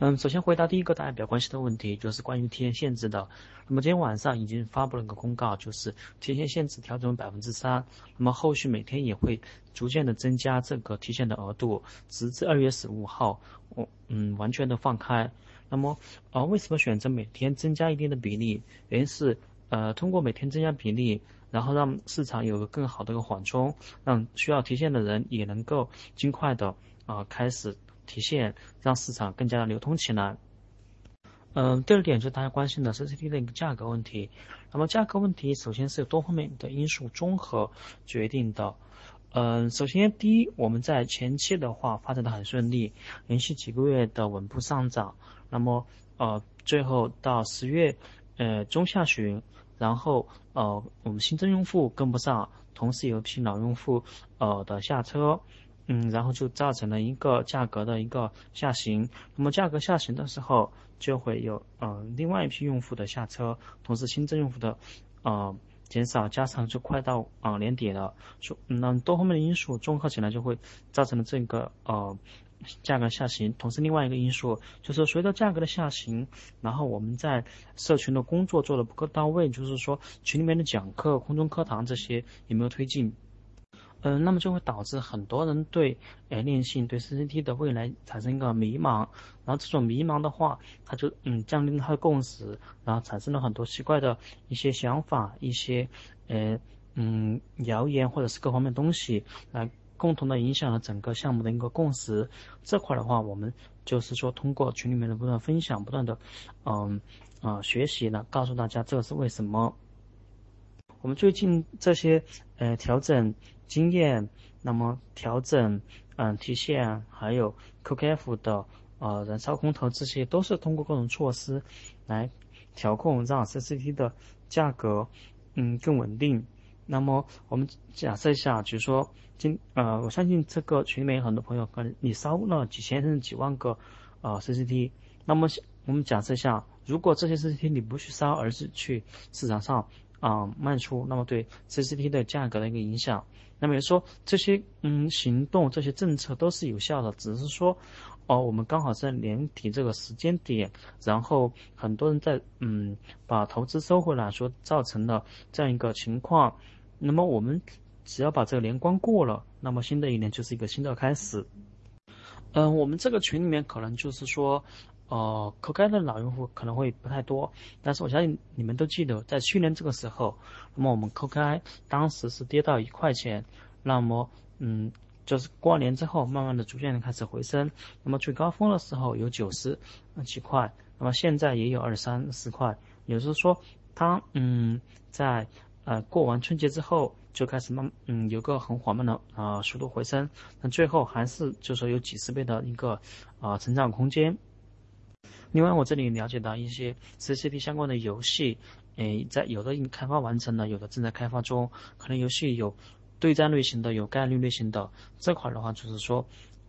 嗯，首先回答第一个大家比较关心的问题，就是关于提现限制的。那么今天晚上已经发布了一个公告，就是提现限制调整为百分之三。那么后续每天也会逐渐的增加这个提现的额度，直至二月十五号，我嗯完全的放开。那么呃为什么选择每天增加一定的比例？原因是呃通过每天增加比例，然后让市场有个更好的一个缓冲，让需要提现的人也能够尽快的啊开始。提现让市场更加的流通起来。嗯，第二点就是大家关心的 CCT 的一个价格问题。那么价格问题首先是有多方面的因素综合决定的。嗯，首先第一，我们在前期的话发展的很顺利，连续几个月的稳步上涨。那么呃，最后到十月呃中下旬，然后呃我们新增用户跟不上，同时有一批老用户呃的下车。嗯，然后就造成了一个价格的一个下行。那么价格下行的时候，就会有呃另外一批用户的下车，同时新增用户的呃减少，加上就快到啊年底了，说那多方面的因素综合起来，就会造成了这个呃价格下行。同时另外一个因素就是随着价格的下行，然后我们在社群的工作做的不够到位，就是说群里面的讲课、空中课堂这些也没有推进。嗯，那么就会导致很多人对呃链信、对 CCT 的未来产生一个迷茫，然后这种迷茫的话，他就嗯降低了他的共识，然后产生了很多奇怪的一些想法、一些呃嗯谣言或者是各方面东西，来共同的影响了整个项目的一个共识。这块的话，我们就是说通过群里面的不断分享、不断的嗯啊学习呢，告诉大家这是为什么。我们最近这些呃调整。经验，那么调整，嗯，提现，还有 QKF 的呃燃烧空头，这些都是通过各种措施来调控，让 CCT 的价格嗯更稳定。那么我们假设一下，比如说今呃，我相信这个群里面有很多朋友可能你烧了几千甚至几万个呃 CCT，那么我们假设一下，如果这些 CCT 你不去烧，而是去市场上啊卖出，那么对 CCT 的价格的一个影响。那么也说这些嗯行动这些政策都是有效的，只是说哦我们刚好在年底这个时间点，然后很多人在嗯把投资收回来，说造成了这样一个情况。那么我们只要把这个年关过了，那么新的一年就是一个新的开始。嗯，我们这个群里面可能就是说。呃，口开的老用户可能会不太多，但是我相信你们都记得，在去年这个时候，那么我们口开当时是跌到一块钱，那么嗯，就是过年之后，慢慢的逐渐的开始回升，那么最高峰的时候有九十几块，那么现在也有二三十块，也就是说，它嗯在呃过完春节之后就开始慢嗯有个很缓慢的啊速度回升，但最后还是就说有几十倍的一个啊成长空间。另外，我这里了解到一些 CCT 相关的游戏，诶，在有的已经开发完成了，有的正在开发中。可能游戏有对战类型的，有概率类型的。这块的话，就是说，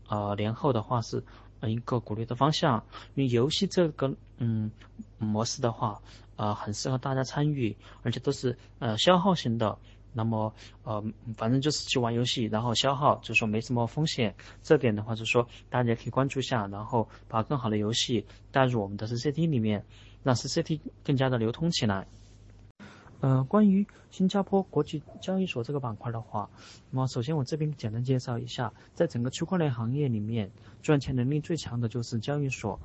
呃，年后的话是一个鼓励的方向。因为游戏这个嗯模式的话，呃，很适合大家参与，而且都是呃消耗型的。那么，呃，反正就是去玩游戏，然后消耗，就说没什么风险。这点的话，就说大家可以关注一下，然后把更好的游戏带入我们的 CCT 里面，让 CCT 更加的流通起来。呃，关于新加坡国际交易所这个板块的话，那么首先我这边简单介绍一下，在整个区块链行业里面，赚钱能力最强的就是交易所。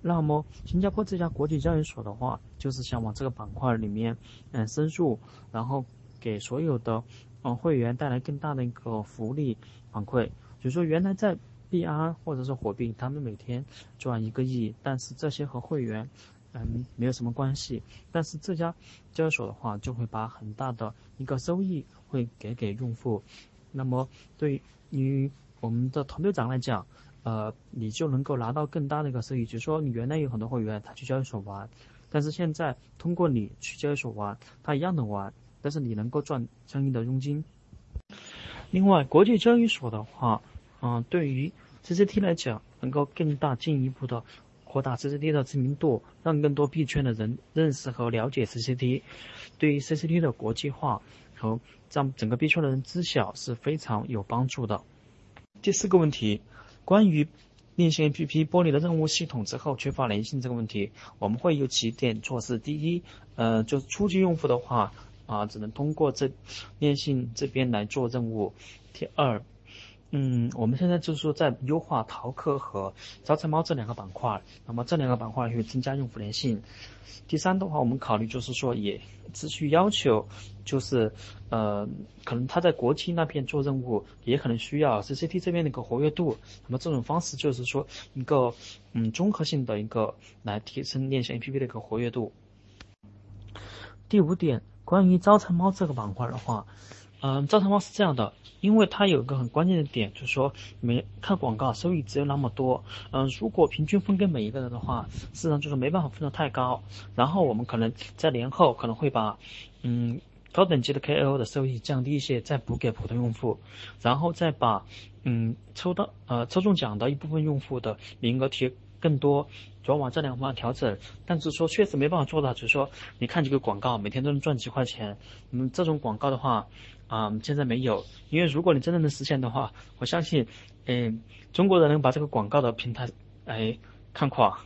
那么新加坡这家国际交易所的话，就是想往这个板块里面嗯深入，然后。给所有的嗯会员带来更大的一个福利反馈，比如说原来在币安或者是火币，他们每天赚一个亿，但是这些和会员嗯没有什么关系。但是这家交易所的话，就会把很大的一个收益会给给用户。那么对于我们的团队长来讲，呃，你就能够拿到更大的一个收益。比如说你原来有很多会员他去交易所玩，但是现在通过你去交易所玩，他一样的玩。但是你能够赚相应的佣金。另外，国际交易所的话，嗯，对于 CCT 来讲，能够更大进一步的扩大 CCT 的知名度，让更多币圈的人认识和了解 CCT，对于 CCT 的国际化和让整个币圈的人知晓是非常有帮助的。第四个问题，关于链线 APP 剥离了任务系统之后缺乏粘性这个问题，我们会有几点措施。第一，呃，就初级用户的话，啊，只能通过这链信这边来做任务。第二，嗯，我们现在就是说在优化淘客和招财猫这两个板块，那么这两个板块会增加用户粘性。第三的话，我们考虑就是说也持续要求，就是呃，可能他在国庆那边做任务，也可能需要 CCT 这边的一个活跃度。那么这种方式就是说一个嗯综合性的一个来提升链信 APP 的一个活跃度。第五点，关于招财猫这个板块的话。嗯，招财猫是这样的，因为它有一个很关键的点，就是说每看广告收益只有那么多。嗯，如果平均分给每一个人的话，事实上就是没办法分得太高。然后我们可能在年后可能会把，嗯，高等级的 KOL 的收益降低一些，再补给普通用户，然后再把，嗯，抽到呃抽中奖的一部分用户的名额提更多，主要往这两方调整。但是说确实没办法做到，就是说你看几个广告，每天都能赚几块钱。嗯，这种广告的话。啊，现在没有，因为如果你真的能实现的话，我相信，嗯，中国人能把这个广告的平台，哎，看垮。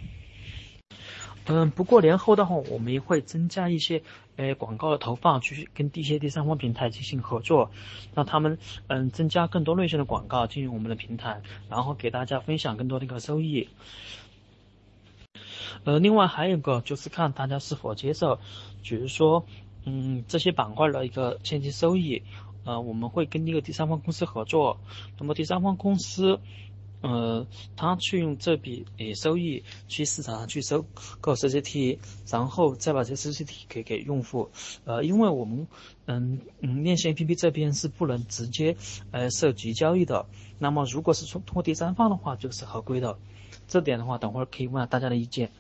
嗯，不过年后的话，我们也会增加一些，哎，广告的投放，去跟一些第三方平台进行合作，让他们，嗯，增加更多类型的广告进入我们的平台，然后给大家分享更多的一个收益。呃，另外还有一个就是看大家是否接受，比如说。嗯，这些板块的一个前期收益，呃，我们会跟一个第三方公司合作，那么第三方公司，呃，他去用这笔诶收益去市场上去收购 CCT，然后再把这 CCT 给给用户，呃，因为我们嗯嗯链线 APP 这边是不能直接呃涉及交易的，那么如果是从通过第三方的话就是合规的，这点的话等会儿可以问下大家的意见。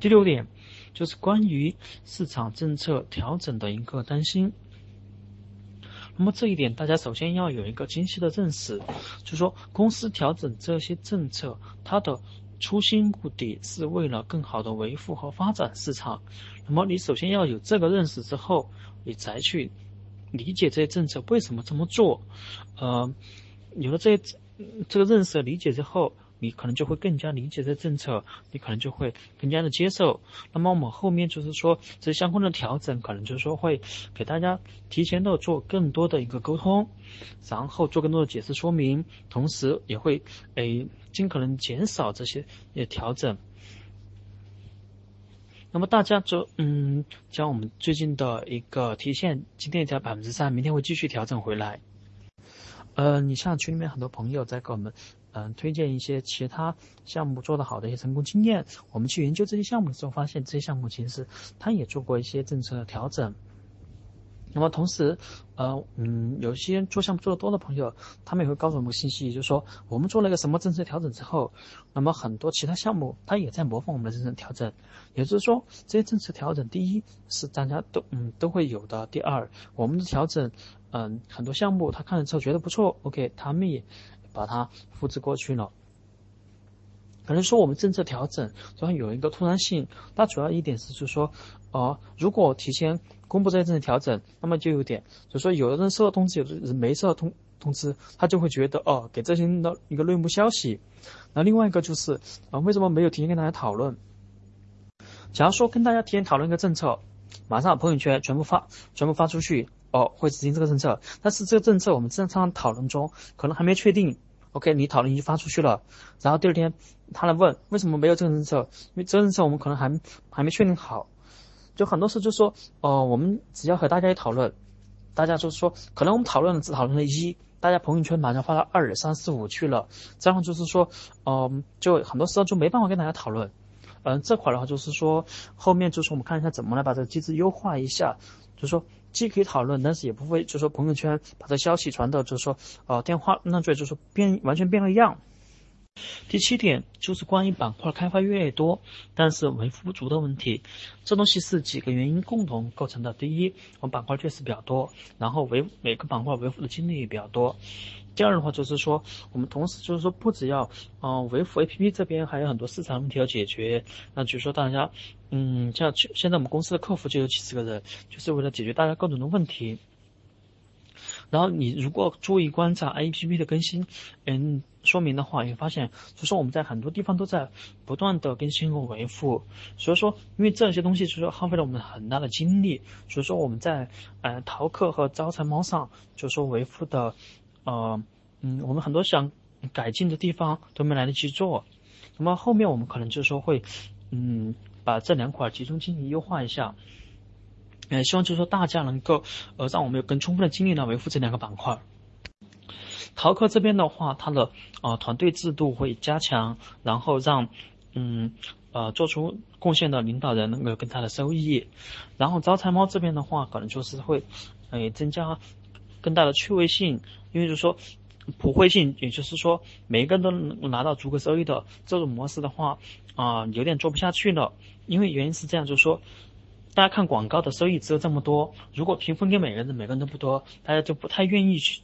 第六点。就是关于市场政策调整的一个担心。那么这一点，大家首先要有一个清晰的认识，就是说公司调整这些政策，它的初心目的是为了更好的维护和发展市场。那么你首先要有这个认识之后，你再去理解这些政策为什么这么做。呃，有了这这个认识理解之后。你可能就会更加理解这政策，你可能就会更加的接受。那么我们后面就是说这相关的调整，可能就是说会给大家提前的做更多的一个沟通，然后做更多的解释说明，同时也会诶尽可能减少这些也调整。那么大家就嗯，将我们最近的一个提现，今天调百分之三，明天会继续调整回来。呃，你像群里面很多朋友在给我们。嗯，推荐一些其他项目做得好的一些成功经验。我们去研究这些项目的时候，发现这些项目其实它也做过一些政策的调整。那么同时，呃，嗯，有些做项目做得多的朋友，他们也会告诉我们信息，就是说我们做了一个什么政策调整之后，那么很多其他项目它也在模仿我们的政策调整。也就是说，这些政策调整，第一是大家都嗯都会有的，第二我们的调整，嗯，很多项目他看了之后觉得不错，OK，他们也。把它复制过去了，可能说我们政策调整主要有一个突然性，那主要一点是就是说，哦，如果提前公布这些政策调整，那么就有点，就是说有的人收到通知，有的人没收到通通知，他就会觉得哦，给这些人的一个内幕消息。那另外一个就是啊，为什么没有提前跟大家讨论？假如说跟大家提前讨论一个政策，马上朋友圈全部发，全部发出去，哦，会执行这个政策，但是这个政策我们正常讨论中可能还没确定。OK，你讨论已经发出去了，然后第二天他来问为什么没有这个政策？因为这个政策我们可能还还没确定好，就很多事就说，哦，我们只要和大家一讨论，大家就是说，可能我们讨论了只讨论了一，大家朋友圈马上发到二三四五去了，这样就是说，嗯，就很多时候就没办法跟大家讨论，嗯，这块的话就是说，后面就是我们看一下怎么来把这个机制优化一下，就是说。既可以讨论，但是也不会，就说朋友圈把这消息传到，就是说，呃，电话那这就是说变完全变了样。第七点就是关于板块开发越多，但是维护不足的问题。这东西是几个原因共同构成的。第一，我们板块确实比较多，然后维每个板块维护的精力也比较多。第二的话就是说，我们同时就是说，不只要嗯维护 APP 这边还有很多市场问题要解决。那就是说大家，嗯，像现在我们公司的客服就有几十个人，就是为了解决大家各种的问题。然后你如果注意观察 APP 的更新，嗯，说明的话，你会发现，就说我们在很多地方都在不断的更新和维护。所以说，因为这些东西就是耗费了我们很大的精力，所以说我们在呃淘客和招财猫上，就是说维护的，呃，嗯，我们很多想改进的地方都没来得及做。那么后面我们可能就是说会，嗯，把这两块集中精力优化一下。呃，希望就是说大家能够，呃，让我们有更充分的精力来维护这两个板块。淘客这边的话，它的呃团队制度会加强，然后让嗯呃做出贡献的领导人能够有更大的收益。然后招财猫这边的话，可能就是会，呃增加更大的趣味性，因为就是说普惠性，也就是说每一个人都能拿到足够收益的这种模式的话，啊有点做不下去了。因为原因是这样，就是说。大家看广告的收益只有这么多，如果平分给每个人，每个人都不多，大家就不太愿意去，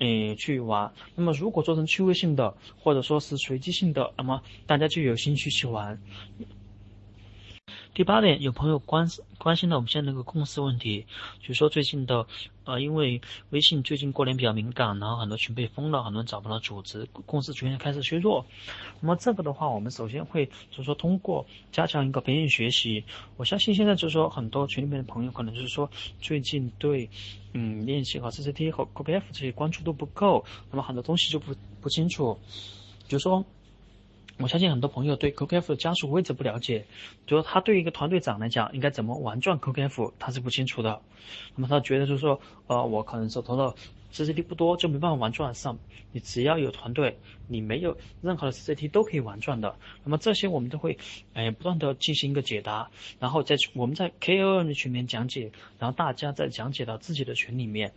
嗯，去玩。那么如果做成趣味性的，或者说是随机性的，那么大家就有兴趣去玩。第八点，有朋友关关心到我们现在那个公司问题，就是说最近的，呃，因为微信最近过年比较敏感，然后很多群被封了，很多人找不到组织，公司逐渐开始削弱。那么这个的话，我们首先会就是说通过加强一个培训学习，我相信现在就是说很多群里面的朋友可能就是说最近对，嗯，练习和 CCT 和 KPF 这些关注度不够，那么很多东西就不不清楚，就是说。我相信很多朋友对 QKF 的家属位置不了解，就是他对一个团队长来讲，应该怎么玩转 QKF，他是不清楚的。那么他觉得就是说，呃，我可能手头的 CCT 不多，就没办法玩转上。你只要有团队，你没有任何的 CCT 都可以玩转的。那么这些我们都会，哎，不断的进行一个解答，然后在我们在 KOL 的群里面讲解，然后大家再讲解到自己的群里面。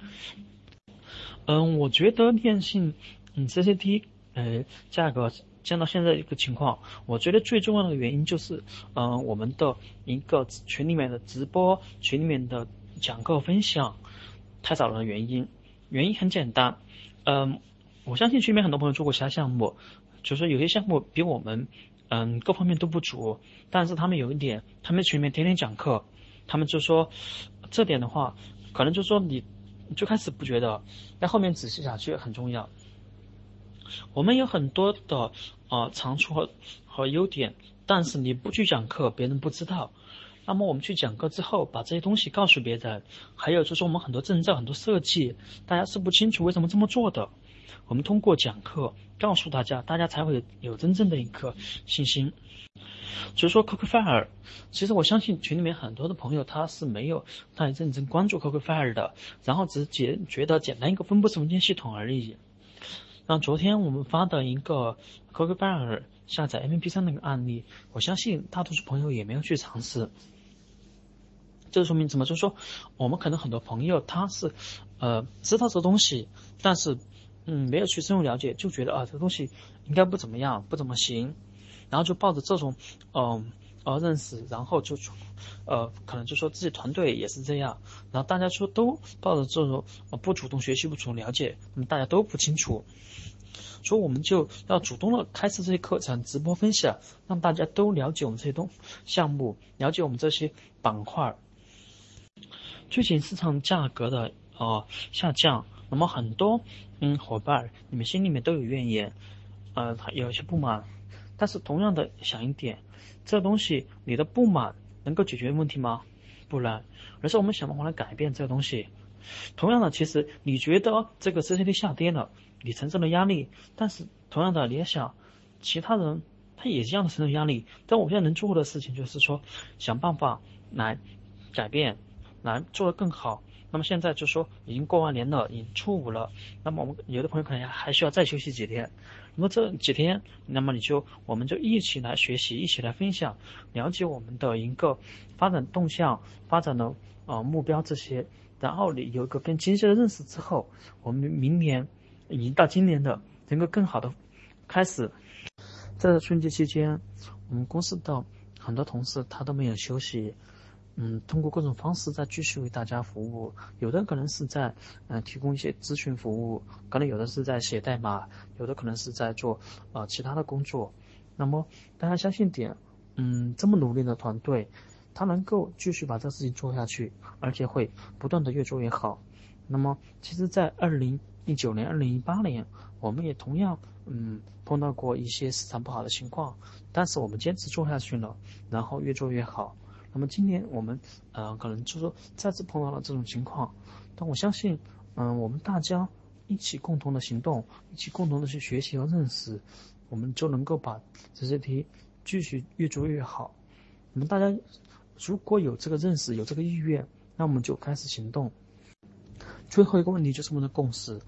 嗯，我觉得电信，嗯，CCT，呃，价格。降到现在一个情况，我觉得最重要的原因就是，嗯，我们的一个群里面的直播、群里面的讲课分享太少了的。原因，原因很简单，嗯，我相信群里面很多朋友做过其他项目，就是有些项目比我们，嗯，各方面都不足，但是他们有一点，他们群里面天天讲课，他们就说，这点的话，可能就说你最开始不觉得，但后面仔细下去很重要。我们有很多的啊长处和和优点，但是你不去讲课，别人不知道。那么我们去讲课之后，把这些东西告诉别人，还有就是我们很多证照、很多设计，大家是不清楚为什么这么做的。我们通过讲课告诉大家，大家才会有真正的一个信心。所以说，Coco Fire，其实我相信群里面很多的朋友他是没有太认真关注 Coco Fire 的，然后只是觉觉得简单一个分布式文件系统而已。那昨天我们发的一个 Coco Fire 下载 MP3 那个案例，我相信大多数朋友也没有去尝试。这说明什么？就是说，我们可能很多朋友他是，呃，知道这东西，但是，嗯，没有去深入了解，就觉得啊，这东西应该不怎么样，不怎么行，然后就抱着这种，嗯。认识，然后就，呃，可能就说自己团队也是这样，然后大家说都抱着这种呃不主动学习、不主动了解，那么大家都不清楚，所以我们就要主动的开设这些课程、直播分享，让大家都了解我们这些东项目，了解我们这些板块。最近市场价格的呃下降，那么很多嗯伙伴，你们心里面都有怨言，呃，有些不满，但是同样的想一点。这东西你的不满能够解决问题吗？不能，而是我们想办法来改变这个东西。同样的，其实你觉得这个 CCT 下跌了，你承受了压力，但是同样的，你也想其他人他也一样的承受压力。但我现在能做的事情就是说，想办法来改变，来做得更好。那么现在就说已经过完年了，已经初五了，那么我们有的朋友可能还需要再休息几天。那么这几天，那么你就我们就一起来学习，一起来分享，了解我们的一个发展动向、发展的呃目标这些。然后你有一个更清晰的认识之后，我们明年已经到今年的能够更好的开始。在春节期间，我们公司的很多同事他都没有休息。嗯，通过各种方式在继续为大家服务，有的可能是在嗯提供一些咨询服务，可能有的是在写代码，有的可能是在做呃其他的工作。那么大家相信点，嗯，这么努力的团队，他能够继续把这事情做下去，而且会不断的越做越好。那么，其实，在二零一九年、二零一八年，我们也同样，嗯，碰到过一些市场不好的情况，但是我们坚持做下去了，然后越做越好。那么今年我们，呃，可能就是说再次碰到了这种情况，但我相信，嗯，我们大家一起共同的行动，一起共同的去学习和认识，我们就能够把这些题继续越做越好。我们大家如果有这个认识，有这个意愿，那我们就开始行动。最后一个问题就是我们的共识，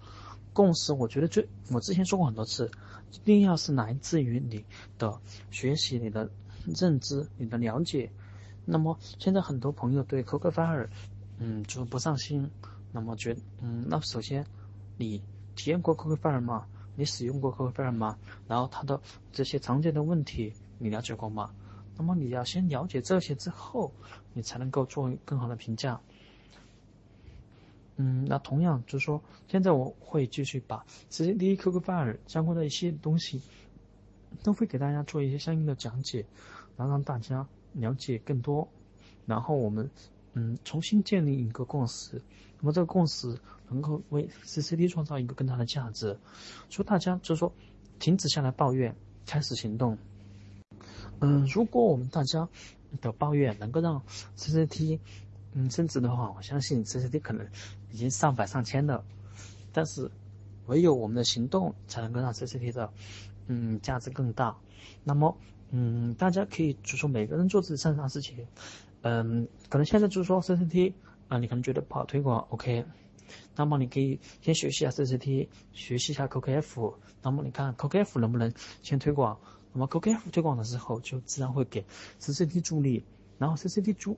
共识，我觉得最我之前说过很多次，一定要是来自于你的学习、你的认知、你的了解。那么现在很多朋友对 Cookfire，嗯，就不上心。那么觉，嗯，那首先你体验过 Cookfire 吗？你使用过 Cookfire 吗？然后它的这些常见的问题你了解过吗？那么你要先了解这些之后，你才能够做更好的评价。嗯，那同样就是说，现在我会继续把 CCD、QQ File 相关的一些东西，都会给大家做一些相应的讲解，然后让大家了解更多，然后我们嗯重新建立一个共识，那么这个共识能够为 CCD 创造一个更大的价值，所以大家就是说停止下来抱怨，开始行动。嗯，如果我们大家的抱怨能够让 CCT 嗯升值的话，我相信 CCT 可能。已经上百上千了，但是唯有我们的行动才能够让 CCT 的嗯价值更大。那么嗯，大家可以就说每个人做自己擅长的事情，嗯，可能现在就是说 CCT 啊，你可能觉得不好推广，OK，那么你可以先学习一下 CCT，学习一下 COKF，那么你看 COKF 能不能先推广？那么 COKF 推广的时候就自然会给 CCT 助力，然后 CCT 助。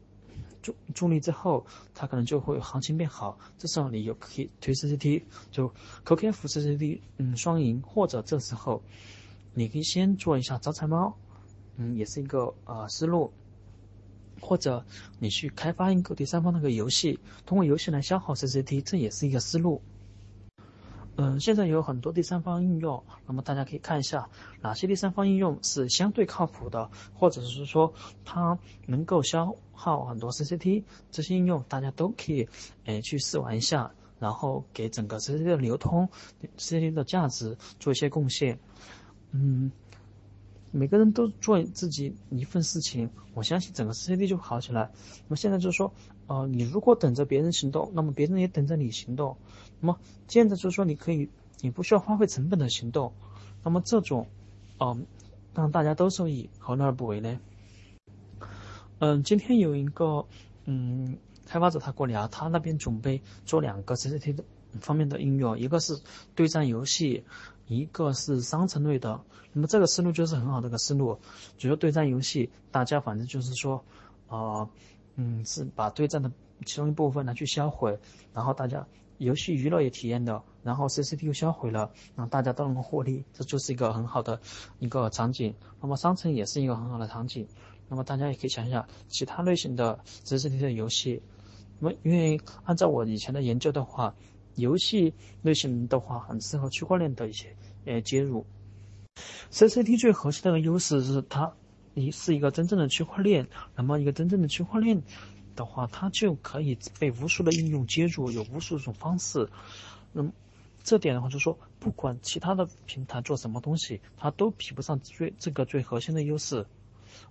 助助力之后，它可能就会行情变好。这时候你有可以推 CCT，就 QKF CCT，嗯，双赢。或者这时候，你可以先做一下招财猫，嗯，也是一个呃思路。或者你去开发一个第三方那个游戏，通过游戏来消耗 CCT，这也是一个思路。嗯，现在有很多第三方应用，那么大家可以看一下哪些第三方应用是相对靠谱的，或者是说它能够消耗很多 CCT，这些应用大家都可以诶去试玩一下，然后给整个 CCT 的流通、CCT 的价值做一些贡献。嗯，每个人都做自己一份事情，我相信整个 CCT 就会好起来。那么现在就是说。呃，你如果等着别人行动，那么别人也等着你行动。那么现在就是说，你可以，你不需要花费成本的行动。那么这种，嗯，让大家都受益，何乐而不为呢？嗯，今天有一个，嗯，开发者他过来啊，他那边准备做两个 CCT 的方面的应用，一个是对战游戏，一个是商城类的。那么这个思路就是很好的一个思路。主要对战游戏，大家反正就是说，啊。嗯，是把对战的其中一部分拿去销毁，然后大家游戏娱乐也体验的，然后 CCT 又销毁了，让大家都能够获利，这就是一个很好的一个场景。那么商城也是一个很好的场景。那么大家也可以想一想其他类型的 CCT 的游戏。那么因为按照我以前的研究的话，游戏类型的话很适合区块链的一些呃接入。CCT 最核心的一个优势是它。你是一个真正的区块链，那么一个真正的区块链的话，它就可以被无数的应用接入，有无数种方式。那么这点的话，就是说，不管其他的平台做什么东西，它都比不上最这个最核心的优势。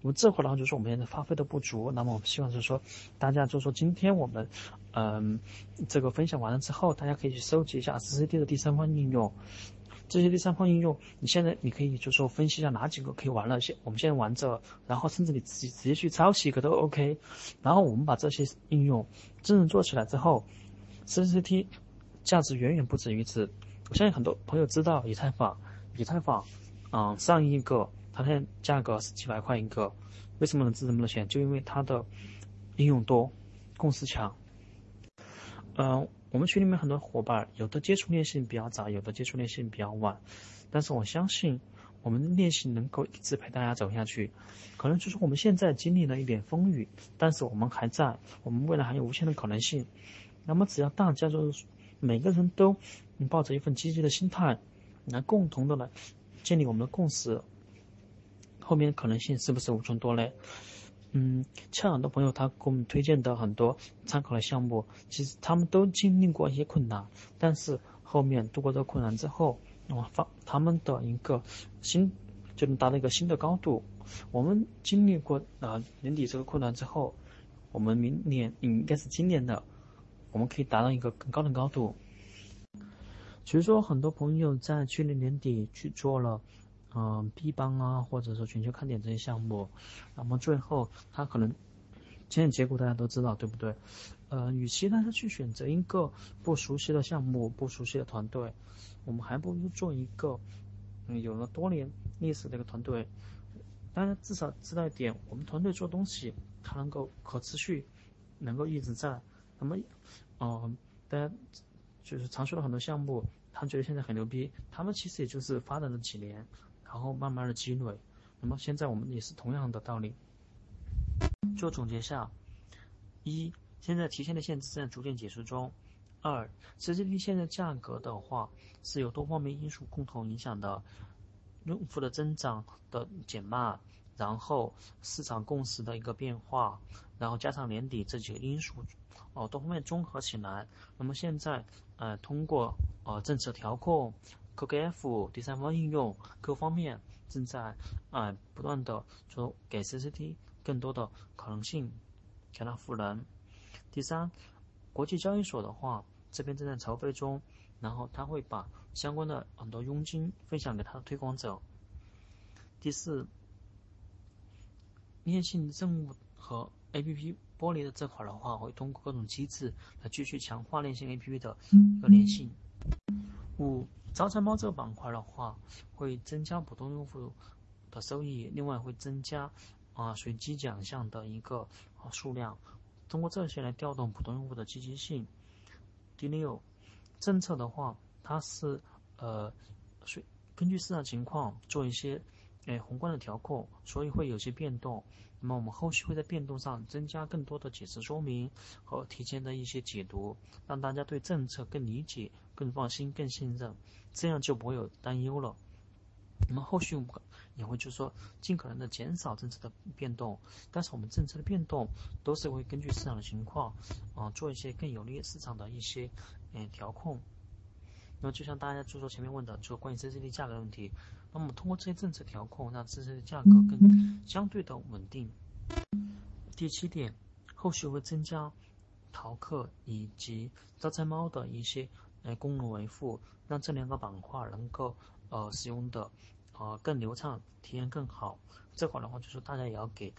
我们这块的话，就是我们现在发挥的不足。那么我们希望就是说，大家就是说，今天我们嗯这个分享完了之后，大家可以去收集一下 CCD 的第三方应用。这些第三方应用，你现在你可以就说分析一下哪几个可以玩了，现我们现在玩着，然后甚至你自己直接去抄袭一个都 OK，然后我们把这些应用真正做起来之后，CCT 价值远远不止于此。我相信很多朋友知道以太坊，以太坊，嗯，上一个它现在价格是几百块一个，为什么能值这么多钱？就因为它的应用多，共识强，嗯。我们群里面很多伙伴，有的接触练习比较早，有的接触练习比较晚，但是我相信我们的练习能够一直陪大家走下去。可能就是我们现在经历了一点风雨，但是我们还在，我们未来还有无限的可能性。那么只要大家就是每个人都抱着一份积极的心态，来共同的来建立我们的共识，后面可能性是不是无穷多嘞？嗯，像很多朋友他给我们推荐的很多参考的项目，其实他们都经历过一些困难，但是后面度过这个困难之后，那么发他们的一个新就能达到一个新的高度。我们经历过啊年底这个困难之后，我们明年应该是今年的，我们可以达到一个更高的高度。其实说很多朋友在去年年底去做了。嗯，B 帮啊，或者说全球看点这些项目，那么最后他可能现在结果大家都知道，对不对？呃，与其大家去选择一个不熟悉的项目、不熟悉的团队，我们还不如做一个嗯有了多年历史的一个团队。大家至少知道一点，我们团队做东西它能够可持续，能够一直在。那么，嗯，大家就是常说的很多项目，他觉得现在很牛逼，他们其实也就是发展了几年。然后慢慢的积累，那么现在我们也是同样的道理。做总结下：一，现在提现的限制正在逐渐解除中；二，CCT 现在价格的话是由多方面因素共同影响的，用户的增长的减慢，然后市场共识的一个变化，然后加上年底这几个因素，哦，多方面综合起来，那么现在呃通过呃政策调控。QKF 第三方应用各方面正在啊不断的说给 CCT 更多的可能性，给它赋能。第三，国际交易所的话这边正在筹备中，然后他会把相关的很多佣金分享给他的推广者。第四，链性任务和 APP 剥离的这块的话，会通过各种机制来继续强化链性 APP 的一个粘性。五。招财猫这个板块的话，会增加普通用户的收益，另外会增加啊随机奖项的一个啊数量，通过这些来调动普通用户的积极性。第六，政策的话，它是呃，随根据市场情况做一些诶宏观的调控，所以会有些变动。那么我们后续会在变动上增加更多的解释说明和提前的一些解读，让大家对政策更理解、更放心、更信任。这样就不会有担忧了。那么后续我们也会就是说尽可能的减少政策的变动，但是我们政策的变动都是会根据市场的情况啊做一些更有利于市场的一些嗯调控。那么就像大家就说前面问的，就关于 CCD 价格的问题，那么通过这些政策调控，让自身的价格更相对的稳定。第七点，后续会增加淘客以及招财猫的一些。呃功能维护，让这两个板块能够呃使用的呃更流畅，体验更好。这块的话，就是大家也要给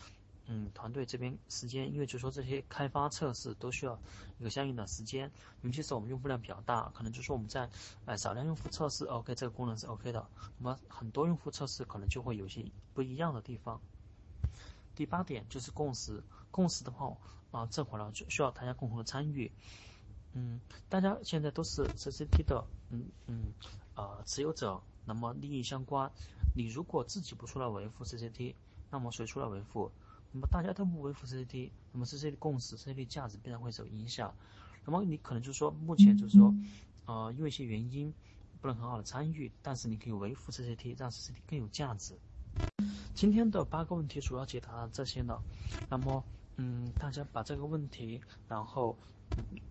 嗯团队这边时间，因为就说这些开发测试都需要一个相应的时间，尤其是我们用户量比较大，可能就说我们在哎少量用户测试，OK 这个功能是 OK 的，那么很多用户测试可能就会有些不一样的地方。第八点就是共识，共识的话啊这会儿呢就需要大家共同的参与。嗯，大家现在都是 CCT 的，嗯嗯，呃，持有者，那么利益相关。你如果自己不出来维护 CCT，那么谁出来维护？那么大家都不维护 CCT，那么 CCT 共识、CCT 价值必然会受影响。那么你可能就是说，目前就是说，呃，因为一些原因不能很好的参与，但是你可以维护 CCT，让 CCT 更有价值。今天的八个问题主要解答这些呢。那么，嗯，大家把这个问题，然后。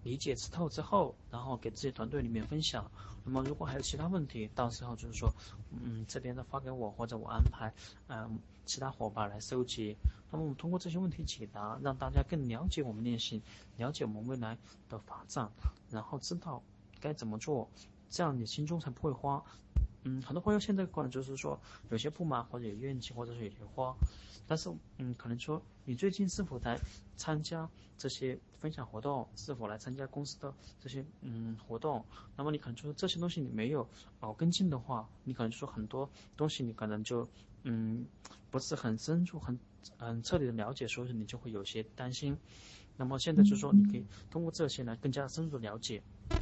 理解吃透之后，然后给自己团队里面分享。那么如果还有其他问题，到时候就是说，嗯，这边的发给我，或者我安排，嗯，其他伙伴来收集。那么我们通过这些问题解答，让大家更了解我们练习，了解我们未来的发展，然后知道该怎么做，这样你心中才不会慌。嗯，很多朋友现在可能就是说有些不满，或者有怨气，或者是有些慌。但是，嗯，可能说你最近是否来参加这些分享活动，是否来参加公司的这些嗯活动？那么你可能说这些东西你没有哦跟进的话，你可能说很多东西你可能就嗯不是很深入、很很彻底的了解，所以你就会有些担心。那么现在就说你可以通过这些来更加深入的了解。